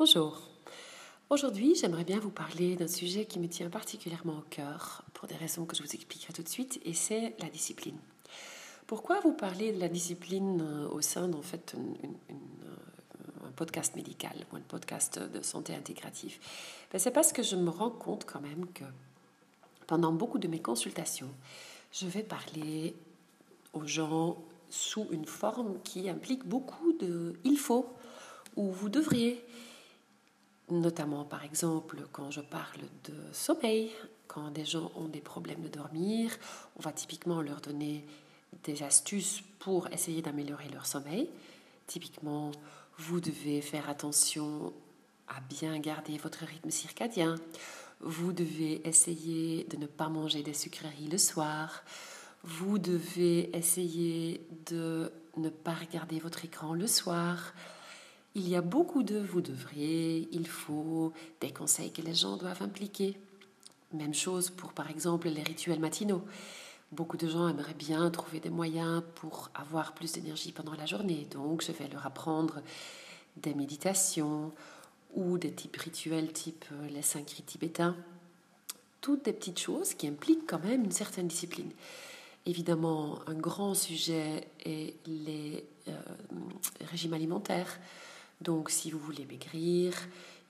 Bonjour. Aujourd'hui, j'aimerais bien vous parler d'un sujet qui me tient particulièrement au cœur, pour des raisons que je vous expliquerai tout de suite, et c'est la discipline. Pourquoi vous parler de la discipline euh, au sein d'un fait, euh, podcast médical ou un podcast de santé intégrative? Ben, C'est parce que je me rends compte quand même que pendant beaucoup de mes consultations, je vais parler aux gens sous une forme qui implique beaucoup de il faut ou vous devriez notamment par exemple quand je parle de sommeil, quand des gens ont des problèmes de dormir, on va typiquement leur donner des astuces pour essayer d'améliorer leur sommeil. Typiquement, vous devez faire attention à bien garder votre rythme circadien. Vous devez essayer de ne pas manger des sucreries le soir. Vous devez essayer de ne pas regarder votre écran le soir. Il y a beaucoup de vous devriez, il faut, des conseils que les gens doivent impliquer. Même chose pour, par exemple, les rituels matinaux. Beaucoup de gens aimeraient bien trouver des moyens pour avoir plus d'énergie pendant la journée. Donc, je vais leur apprendre des méditations ou des types rituels type euh, les cinq rites tibétains. Toutes des petites choses qui impliquent quand même une certaine discipline. Évidemment, un grand sujet est les euh, régimes alimentaires. Donc si vous voulez maigrir,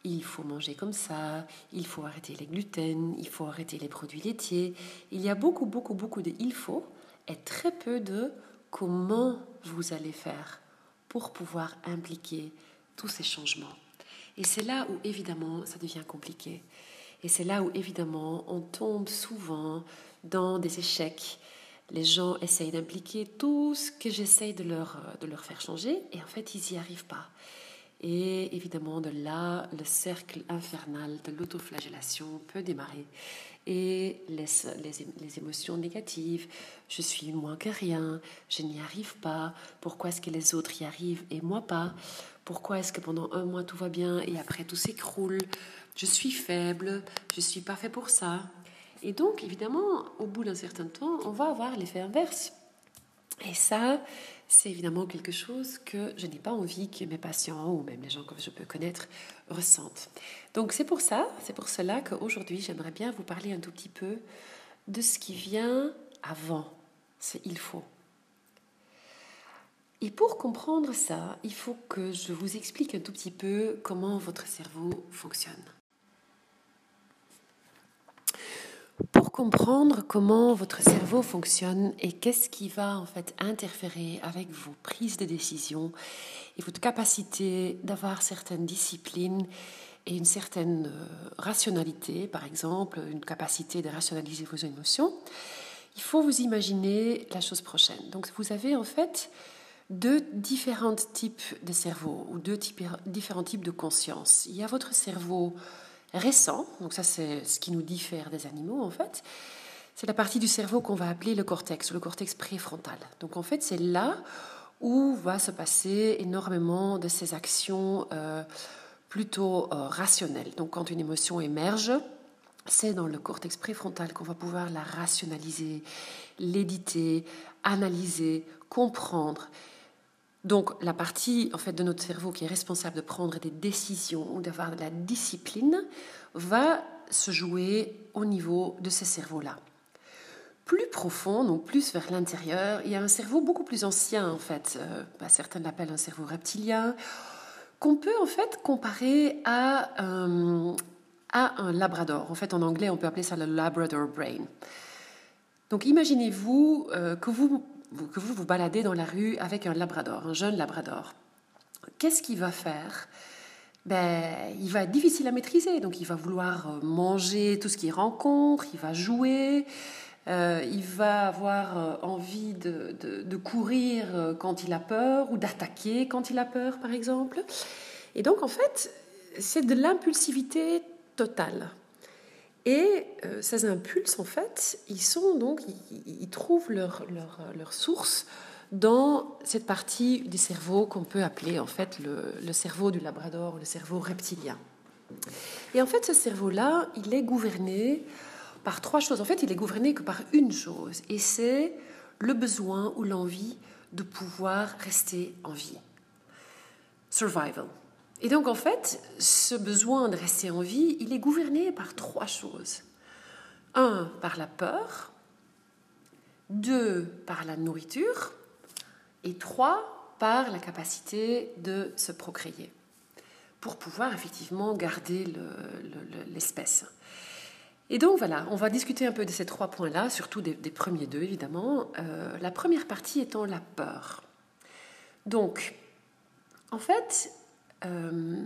il faut manger comme ça, il faut arrêter les gluten, il faut arrêter les produits laitiers. Il y a beaucoup, beaucoup, beaucoup de il faut et très peu de comment vous allez faire pour pouvoir impliquer tous ces changements. Et c'est là où évidemment ça devient compliqué. Et c'est là où évidemment on tombe souvent dans des échecs. Les gens essayent d'impliquer tout ce que j'essaye de leur, de leur faire changer et en fait ils n'y arrivent pas. Et évidemment, de là, le cercle infernal de l'autoflagellation peut démarrer. Et les, les, les, émotions négatives, je suis moins que rien, je n'y arrive pas, pourquoi est-ce que les autres y arrivent et moi pas? Pourquoi est-ce que pendant un mois tout va bien et après tout s'écroule? Je suis faible, je suis pas fait pour ça. Et donc, évidemment, au bout d'un certain temps, on va avoir l'effet inverse. Et ça, c'est évidemment quelque chose que je n'ai pas envie que mes patients ou même les gens que je peux connaître ressentent. Donc c'est pour ça, c'est pour cela qu'aujourd'hui j'aimerais bien vous parler un tout petit peu de ce qui vient avant il faut. Et pour comprendre ça, il faut que je vous explique un tout petit peu comment votre cerveau fonctionne. Pour comprendre comment votre cerveau fonctionne et qu'est-ce qui va en fait interférer avec vos prises de décision et votre capacité d'avoir certaines disciplines et une certaine euh, rationalité, par exemple, une capacité de rationaliser vos émotions, il faut vous imaginer la chose prochaine. Donc vous avez en fait deux différents types de cerveau ou deux différents types de conscience. Il y a votre cerveau récent, donc ça c'est ce qui nous diffère des animaux en fait, c'est la partie du cerveau qu'on va appeler le cortex, le cortex préfrontal. Donc en fait c'est là où va se passer énormément de ces actions euh, plutôt euh, rationnelles. Donc quand une émotion émerge, c'est dans le cortex préfrontal qu'on va pouvoir la rationaliser, l'éditer, analyser, comprendre donc la partie en fait de notre cerveau qui est responsable de prendre des décisions ou d'avoir de la discipline va se jouer au niveau de ces cerveaux-là. Plus profond, donc plus vers l'intérieur, il y a un cerveau beaucoup plus ancien en fait. Euh, bah, certains l'appellent un cerveau reptilien, qu'on peut en fait comparer à, euh, à un labrador. En fait, en anglais, on peut appeler ça le Labrador brain. Donc imaginez-vous euh, que vous que vous vous baladez dans la rue avec un labrador, un jeune labrador. Qu'est-ce qu'il va faire? Ben, il va être difficile à maîtriser, donc il va vouloir euh, manger tout ce qu'il rencontre, il va jouer, euh, il va avoir euh, envie de, de, courir quand il a peur ou d'attaquer quand il a peur, par exemple. Et donc, en fait, c'est de l'impulsivité totale. Et euh, ces impulses, en fait, ils sont donc, ils, trouvent leur, leur, leur, source dans cette partie du cerveau qu'on peut appeler en fait le, le, cerveau du labrador, le cerveau reptilien. Et en fait, ce cerveau-là, il est gouverné par trois choses. En fait, il est gouverné que par une chose, et c'est le besoin ou l'envie de pouvoir rester en vie. Survival. Et donc en fait, ce besoin de rester en vie, il est gouverné par trois choses. Un, par la peur. Deux, par la nourriture. Et trois, par la capacité de se procréer. Pour pouvoir effectivement garder l'espèce. Et donc voilà, on va discuter un peu de ces trois points-là, surtout des, premiers deux évidemment. Euh, la première partie étant la peur. Donc, en fait, euh,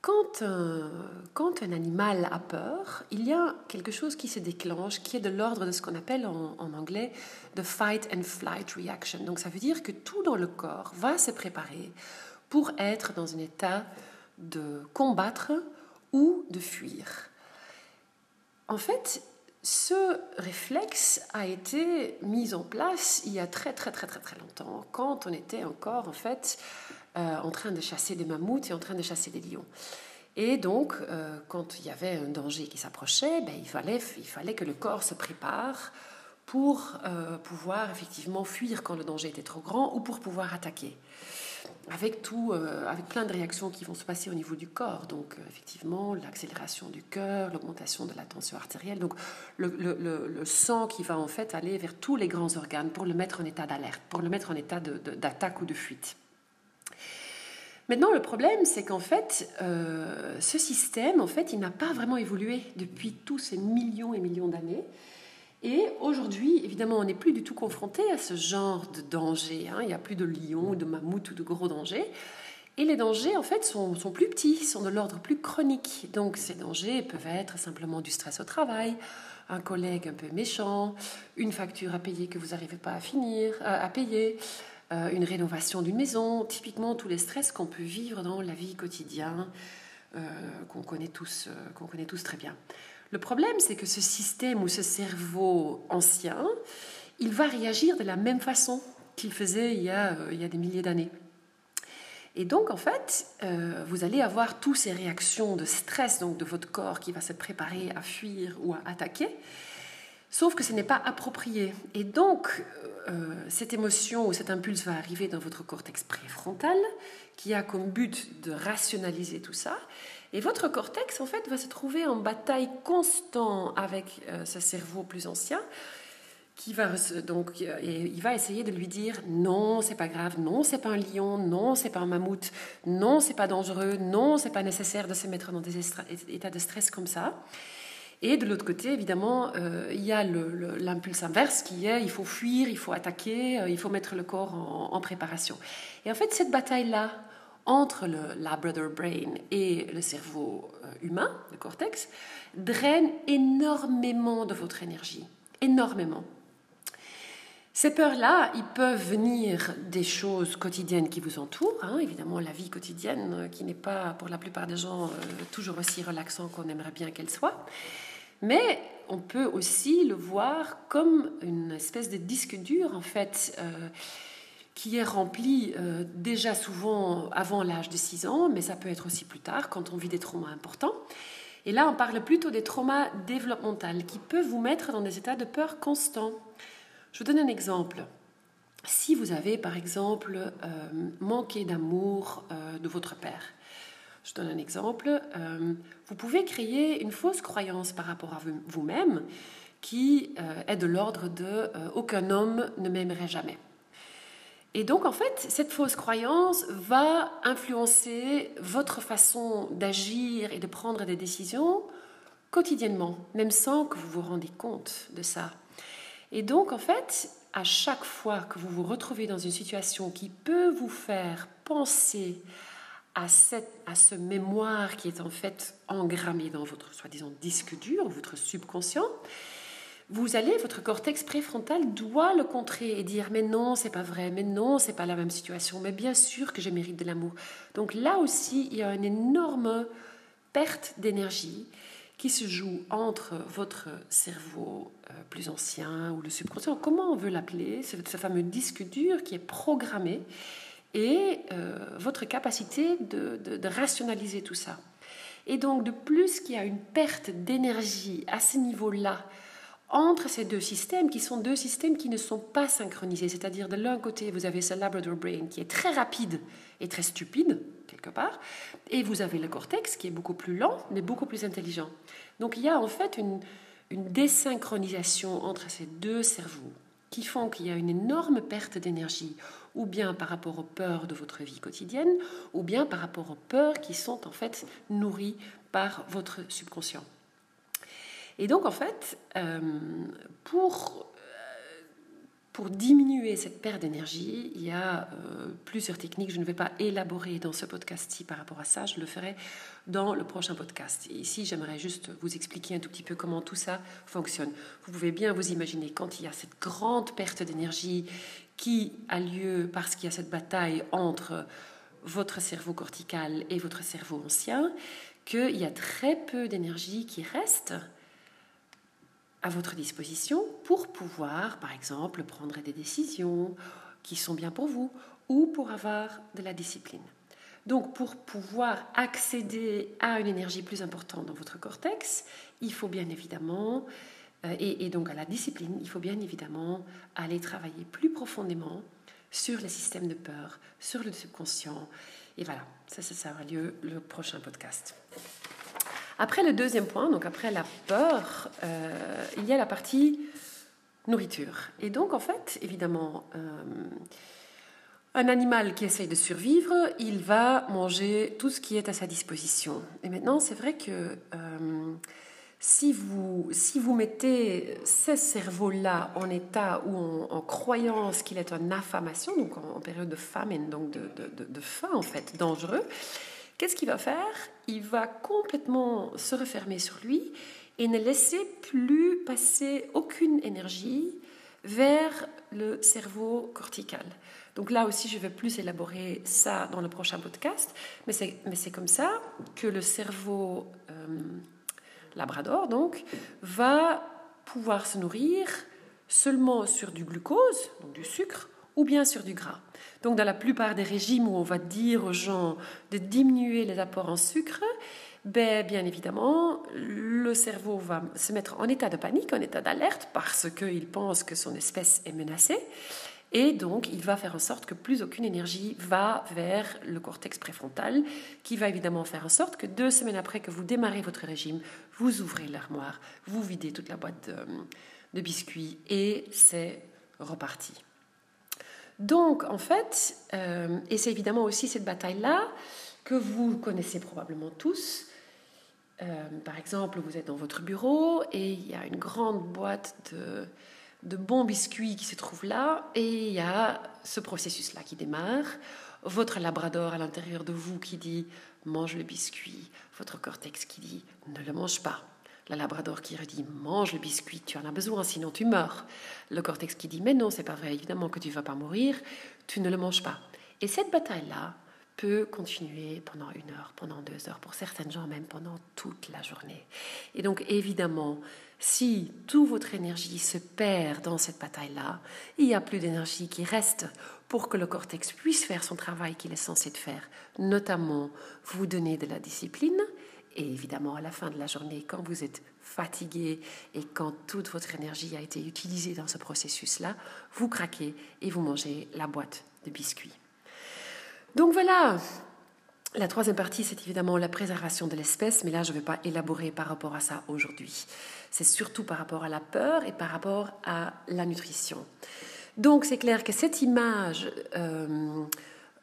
quand, un, animal a peur, il y a quelque chose qui se déclenche qui est de l'ordre de ce qu'on appelle en, en, anglais the fight and flight reaction. Donc ça veut dire que tout dans le corps va se préparer pour être dans un état de combattre ou de fuir. En fait, ce réflexe a été mis en place il y a très très très très très longtemps, quand on était encore en fait euh, en train de chasser des mammouths et en train de chasser des lions. Et donc, euh, quand il y avait un danger qui s'approchait, ben, il, fallait, que le corps se prépare pour euh, pouvoir effectivement fuir quand le danger était trop grand ou pour pouvoir attaquer. Avec, tout, avec plein de réactions qui vont se passer au niveau du corps. Donc, effectivement, l'accélération du cœur, l'augmentation de la tension artérielle. Donc, le, sang qui va en fait aller vers tous les grands organes pour le mettre en état d'alerte, pour le mettre en état d'attaque ou de fuite. Maintenant, le problème, c'est qu'en fait, euh, ce système, en fait, il n'a pas vraiment évolué depuis tous ces millions et millions d'années. Et aujourd'hui, évidemment, on n'est plus du tout confronté à ce genre de danger. Hein. Il n'y a plus de lions, de mammouths ou de gros dangers. Et les dangers, en fait, sont, sont plus petits, sont de l'ordre plus chronique. Donc, ces dangers peuvent être simplement du stress au travail, un collègue un peu méchant, une facture à payer que vous n'arrivez pas à finir, à payer, euh, une rénovation d'une maison, typiquement tous les stress qu'on peut vivre dans la vie quotidienne, euh, qu'on connaît, tous, euh, connaît tous très bien. Le problème, c'est que ce système ou ce cerveau ancien, il va réagir de la même façon qu'il faisait il y a des milliers d'années. Et donc, en fait, vous allez avoir toutes ces réactions de stress donc de votre corps qui va se préparer à fuir ou à attaquer, sauf que ce n'est pas approprié. Et donc, euh, cette émotion ou cet impulse va arriver dans votre cortex préfrontal, qui a comme but de rationaliser tout ça. Et votre cortex, en fait, va se trouver en bataille constante avec euh, ce cerveau plus ancien, qui va donc et il va essayer de lui dire non, c'est pas grave, non, c'est pas un lion, non, c'est pas un mammouth, non, c'est pas dangereux, non, c'est pas nécessaire de se mettre dans des états de stress comme ça. Et de l'autre côté, évidemment, euh, il y a l'impulse inverse qui est il faut fuir, il faut attaquer, euh, il faut mettre le corps en, préparation. Et en fait, cette bataille-là entre le Labrador Brain et le cerveau euh, humain, le cortex, draine énormément de votre énergie. Énormément. Ces peurs-là, ils peuvent venir des choses quotidiennes qui vous entourent, hein, évidemment la vie quotidienne qui n'est pas pour la plupart des gens toujours aussi relaxant qu'on aimerait bien qu'elle soit. Mais on peut aussi le voir comme une espèce de disque dur, en fait, euh, qui est rempli euh, déjà souvent avant l'âge de 6 ans, mais ça peut être aussi plus tard, quand on vit des traumas importants. Et là, on parle plutôt des traumas développementaux qui peuvent vous mettre dans des états de peur constants. Je vous donne un exemple. Si vous avez, par exemple, euh, manqué d'amour de votre père, je donne un exemple. Euh, vous pouvez créer une fausse croyance par rapport à vous-même qui euh, est de l'ordre de euh, aucun homme ne m'aimerait jamais. Et donc, en fait, cette fausse croyance va influencer votre façon d'agir et de prendre des décisions quotidiennement, même sans que vous vous rendez compte de ça. Et donc, en fait, à chaque fois que vous vous retrouvez dans une situation qui peut vous faire penser à, cette, à ce mémoire qui est en fait engrammé dans votre soi-disant disque dur, votre subconscient, vous allez, votre cortex préfrontal doit le contrer et dire mais non, c'est pas vrai, mais non, c'est pas la même situation, mais bien sûr que je mérite de l'amour. Donc là aussi, il y a une énorme perte d'énergie qui se joue entre votre cerveau euh, plus ancien ou le subconscient, comment on veut l'appeler, ce fameux disque dur qui est programmé et euh, votre capacité de, rationaliser tout ça. Et donc, de plus qu'il y a une perte d'énergie à ce niveau-là entre ces deux systèmes qui sont deux systèmes qui ne sont pas synchronisés. C'est-à-dire de l'un côté, vous avez ce Labrador Brain qui est très rapide et très stupide, quelque part, et vous avez le cortex qui est beaucoup plus lent mais beaucoup plus intelligent. Donc il y a en fait une, une désynchronisation entre ces deux cerveaux qui font qu'il y a une énorme perte d'énergie, ou bien par rapport aux peurs de votre vie quotidienne, ou bien par rapport aux peurs qui sont en fait nourries par votre subconscient. Et donc, en fait, euh, pour, pour diminuer cette perte d'énergie, il y a euh, plusieurs techniques. Je ne vais pas élaborer dans ce podcast-ci par rapport à ça, je le ferai dans le prochain podcast. Ici, j'aimerais juste vous expliquer un tout petit peu comment tout ça fonctionne. Vous pouvez bien vous imaginer quand il y a cette grande perte d'énergie qui a lieu parce qu'il y a cette bataille entre votre cerveau cortical et votre cerveau ancien, qu'il y a très peu d'énergie qui reste à votre disposition pour pouvoir, par exemple, prendre des décisions qui sont bien pour vous ou pour avoir de la discipline. Donc, pour pouvoir accéder à une énergie plus importante dans votre cortex, il faut bien évidemment, euh, et, donc à la discipline, il faut bien évidemment aller travailler plus profondément sur les systèmes de peur, sur le subconscient. Et voilà, ça, ça, ça aura lieu le prochain podcast. Après le deuxième point, donc après la peur, euh, il y a la partie nourriture. Et donc en fait, évidemment, euh, un animal qui essaye de survivre, il va manger tout ce qui est à sa disposition. Et maintenant, c'est vrai que euh, si, vous, si vous mettez ce cerveau-là en état ou en, croyance qu'il est en affamation, donc en, période de famine, donc de, de, de faim en fait, dangereux, Qu'est-ce qu'il va faire? Il va complètement se refermer sur lui et ne laisser plus passer aucune énergie vers le cerveau cortical. Donc là aussi, je vais plus élaborer ça dans le prochain podcast, mais c'est comme ça que le cerveau euh, labrador donc, va pouvoir se nourrir seulement sur du glucose, donc du sucre, ou bien sur du gras. Donc dans la plupart des régimes où on va dire aux gens de diminuer les apports en sucre, ben, bien évidemment, le cerveau va se mettre en état de panique, en état d'alerte, parce qu'il pense que son espèce est menacée. Et donc, il va faire en sorte que plus aucune énergie va vers le cortex préfrontal, qui va évidemment faire en sorte que deux semaines après que vous démarrez votre régime, vous ouvrez l'armoire, vous videz toute la boîte de biscuits et c'est reparti. Donc, en fait, euh, et c'est évidemment aussi cette bataille-là que vous connaissez probablement tous. Euh, par exemple, vous êtes dans votre bureau et il y a une grande boîte de, de bons biscuits qui se trouve là et il y a ce processus-là qui démarre. Votre labrador à l'intérieur de vous qui dit mange le biscuit, votre cortex qui dit ne le mange pas. La labrador qui redit mange le biscuit, tu en as besoin, sinon tu meurs. Le cortex qui dit mais non, c'est pas vrai, évidemment que tu vas pas mourir, tu ne le manges pas. Et cette bataille-là peut continuer pendant une heure, pendant deux heures, pour certaines gens même pendant toute la journée. Et donc évidemment, si toute votre énergie se perd dans cette bataille-là, il n'y a plus d'énergie qui reste pour que le cortex puisse faire son travail qu'il est censé faire, notamment vous donner de la discipline et évidemment, à la fin de la journée, quand vous êtes fatigué et quand toute votre énergie a été utilisée dans ce processus-là, vous craquez et vous mangez la boîte de biscuits. Donc voilà, la troisième partie, c'est évidemment la préservation de l'espèce, mais là, je ne vais pas élaborer par rapport à ça aujourd'hui. C'est surtout par rapport à la peur et par rapport à la nutrition. Donc c'est clair que cette image, euh,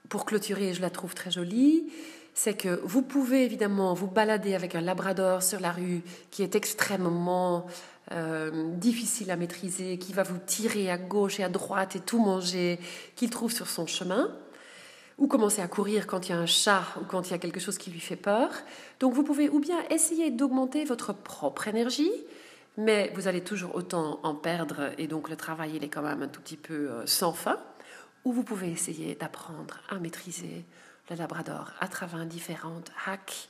pour clôturer, je la trouve très jolie c'est que vous pouvez évidemment vous balader avec un labrador sur la rue qui est extrêmement euh, difficile à maîtriser, qui va vous tirer à gauche et à droite et tout manger qu'il trouve sur son chemin, ou commencer à courir quand il y a un chat ou quand il y a quelque chose qui lui fait peur. Donc vous pouvez ou bien essayer d'augmenter votre propre énergie, mais vous allez toujours autant en perdre et donc le travail il est quand même un tout petit peu euh, sans fin, ou vous pouvez essayer d'apprendre à maîtriser le Labrador à travers différentes hacks,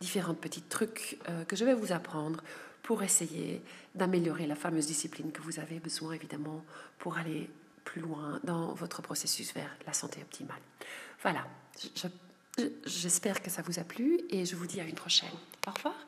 différents petits trucs euh, que je vais vous apprendre pour essayer d'améliorer la fameuse discipline que vous avez besoin évidemment pour aller plus loin dans votre processus vers la santé optimale. Voilà, j'espère que ça vous a plu et je vous dis à une prochaine. Au revoir.